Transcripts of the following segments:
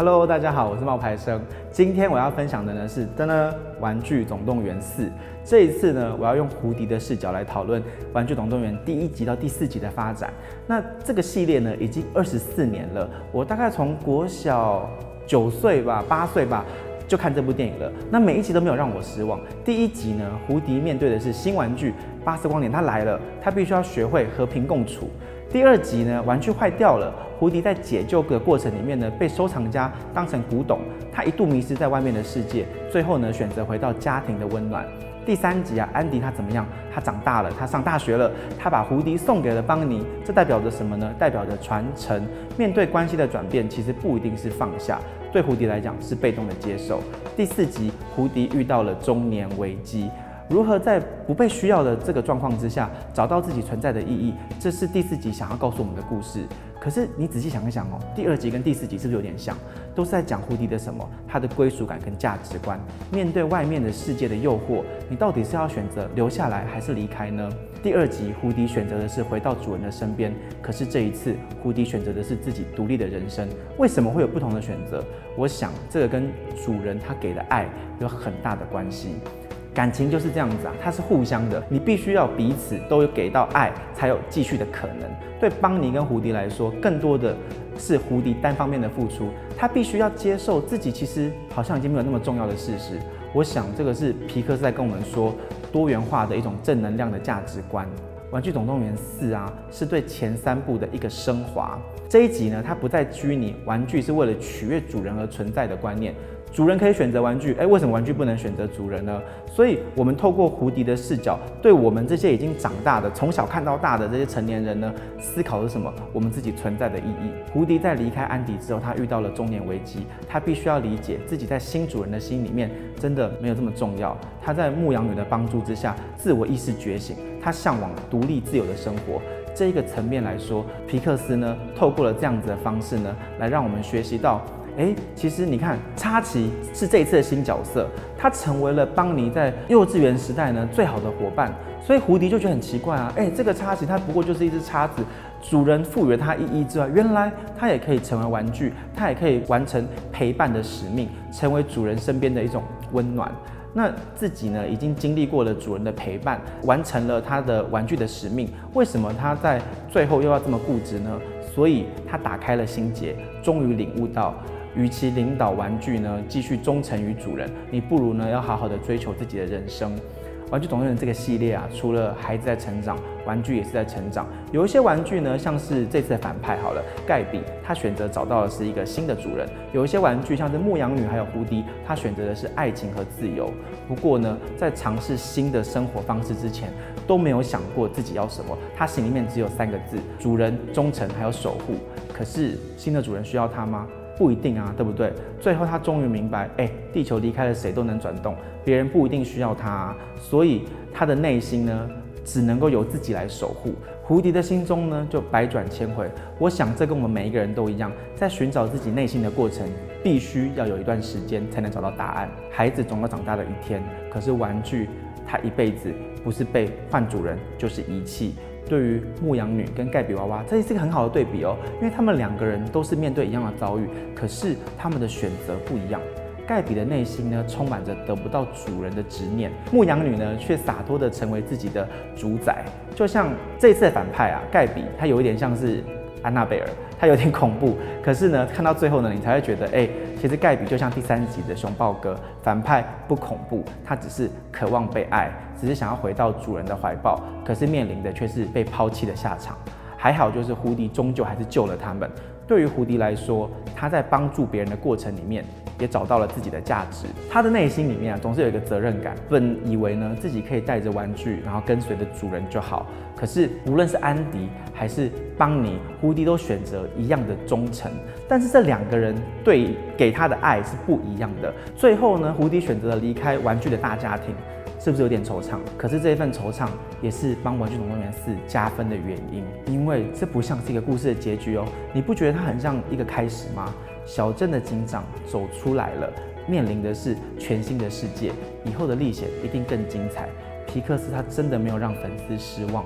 Hello，大家好，我是冒牌生。今天我要分享的呢是《噔噔玩具总动员四》。这一次呢，我要用胡迪的视角来讨论《玩具总动员》第一集到第四集的发展。那这个系列呢，已经二十四年了。我大概从国小九岁吧，八岁吧，就看这部电影了。那每一集都没有让我失望。第一集呢，胡迪面对的是新玩具巴斯光年，他来了，他必须要学会和平共处。第二集呢，玩具坏掉了，胡迪在解救的过程里面呢，被收藏家当成古董，他一度迷失在外面的世界，最后呢，选择回到家庭的温暖。第三集啊，安迪他怎么样？他长大了，他上大学了，他把胡迪送给了邦尼，这代表着什么呢？代表着传承。面对关系的转变，其实不一定是放下，对胡迪来讲是被动的接受。第四集，胡迪遇到了中年危机。如何在不被需要的这个状况之下找到自己存在的意义？这是第四集想要告诉我们的故事。可是你仔细想一想哦，第二集跟第四集是不是有点像？都是在讲胡迪的什么？他的归属感跟价值观。面对外面的世界的诱惑，你到底是要选择留下来还是离开呢？第二集胡迪选择的是回到主人的身边，可是这一次胡迪选择的是自己独立的人生。为什么会有不同的选择？我想这个跟主人他给的爱有很大的关系。感情就是这样子啊，它是互相的，你必须要彼此都有给到爱，才有继续的可能。对邦尼跟胡迪来说，更多的是胡迪单方面的付出，他必须要接受自己其实好像已经没有那么重要的事实。我想这个是皮克在跟我们说多元化的一种正能量的价值观。玩具总动员四啊，是对前三部的一个升华。这一集呢，它不再拘泥玩具是为了取悦主人而存在的观念。主人可以选择玩具，诶，为什么玩具不能选择主人呢？所以，我们透过胡迪的视角，对我们这些已经长大的、从小看到大的这些成年人呢，思考的是什么？我们自己存在的意义。胡迪在离开安迪之后，他遇到了中年危机，他必须要理解自己在新主人的心里面真的没有这么重要。他在牧羊女的帮助之下，自我意识觉醒，他向往独立自由的生活。这一个层面来说，皮克斯呢，透过了这样子的方式呢，来让我们学习到。哎，其实你看，插奇是这一次的新角色，他成为了邦尼在幼稚园时代呢最好的伙伴，所以胡迪就觉得很奇怪啊，哎，这个插奇它不过就是一只叉子，主人赋予了它意义之外，原来它也可以成为玩具，它也可以完成陪伴的使命，成为主人身边的一种温暖。那自己呢，已经经历过了主人的陪伴，完成了他的玩具的使命，为什么他在最后又要这么固执呢？所以他打开了心结，终于领悟到。与其领导玩具呢，继续忠诚于主人，你不如呢要好好的追求自己的人生。玩具总动员这个系列啊，除了孩子在成长，玩具也是在成长。有一些玩具呢，像是这次的反派好了，盖比，他选择找到的是一个新的主人。有一些玩具像是牧羊女还有胡迪，他选择的是爱情和自由。不过呢，在尝试新的生活方式之前，都没有想过自己要什么。他心里面只有三个字：主人、忠诚还有守护。可是新的主人需要他吗？不一定啊，对不对？最后他终于明白，哎，地球离开了谁都能转动，别人不一定需要他啊，所以他的内心呢，只能够由自己来守护。胡迪的心中呢，就百转千回。我想这跟我们每一个人都一样，在寻找自己内心的过程，必须要有一段时间才能找到答案。孩子总要长大的一天，可是玩具，他一辈子不是被换主人，就是遗弃。对于牧羊女跟盖比娃娃，这是一个很好的对比哦，因为他们两个人都是面对一样的遭遇，可是他们的选择不一样。盖比的内心呢，充满着得不到主人的执念，牧羊女呢，却洒脱的成为自己的主宰。就像这次的反派啊，盖比，他有一点像是安娜贝尔，他有点恐怖，可是呢，看到最后呢，你才会觉得，哎，其实盖比就像第三集的熊抱哥，反派不恐怖，他只是渴望被爱，只是想要回到主人的怀抱，可是面临的却是被抛弃的下场。还好，就是胡迪终究还是救了他们。对于胡迪来说，他在帮助别人的过程里面，也找到了自己的价值。他的内心里面啊，总是有一个责任感。本以为呢，自己可以带着玩具，然后跟随着主人就好。可是无论是安迪还是邦尼，胡迪都选择一样的忠诚。但是这两个人对给他的爱是不一样的。最后呢，胡迪选择了离开玩具的大家庭。是不是有点惆怅？可是这一份惆怅也是帮《玩具总动员四》加分的原因，因为这不像是一个故事的结局哦。你不觉得它很像一个开始吗？小镇的警长走出来了，面临的是全新的世界，以后的历险一定更精彩。皮克斯他真的没有让粉丝失望。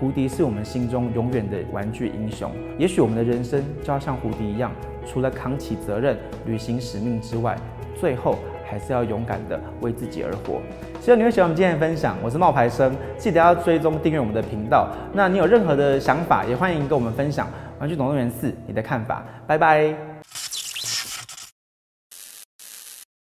胡迪是我们心中永远的玩具英雄。也许我们的人生就要像胡迪一样，除了扛起责任、履行使命之外，最后还是要勇敢的为自己而活。希望你会喜欢我们今天的分享。我是冒牌生，记得要追踪订阅我们的频道。那你有任何的想法，也欢迎跟我们分享《玩具总动员四》你的看法。拜拜。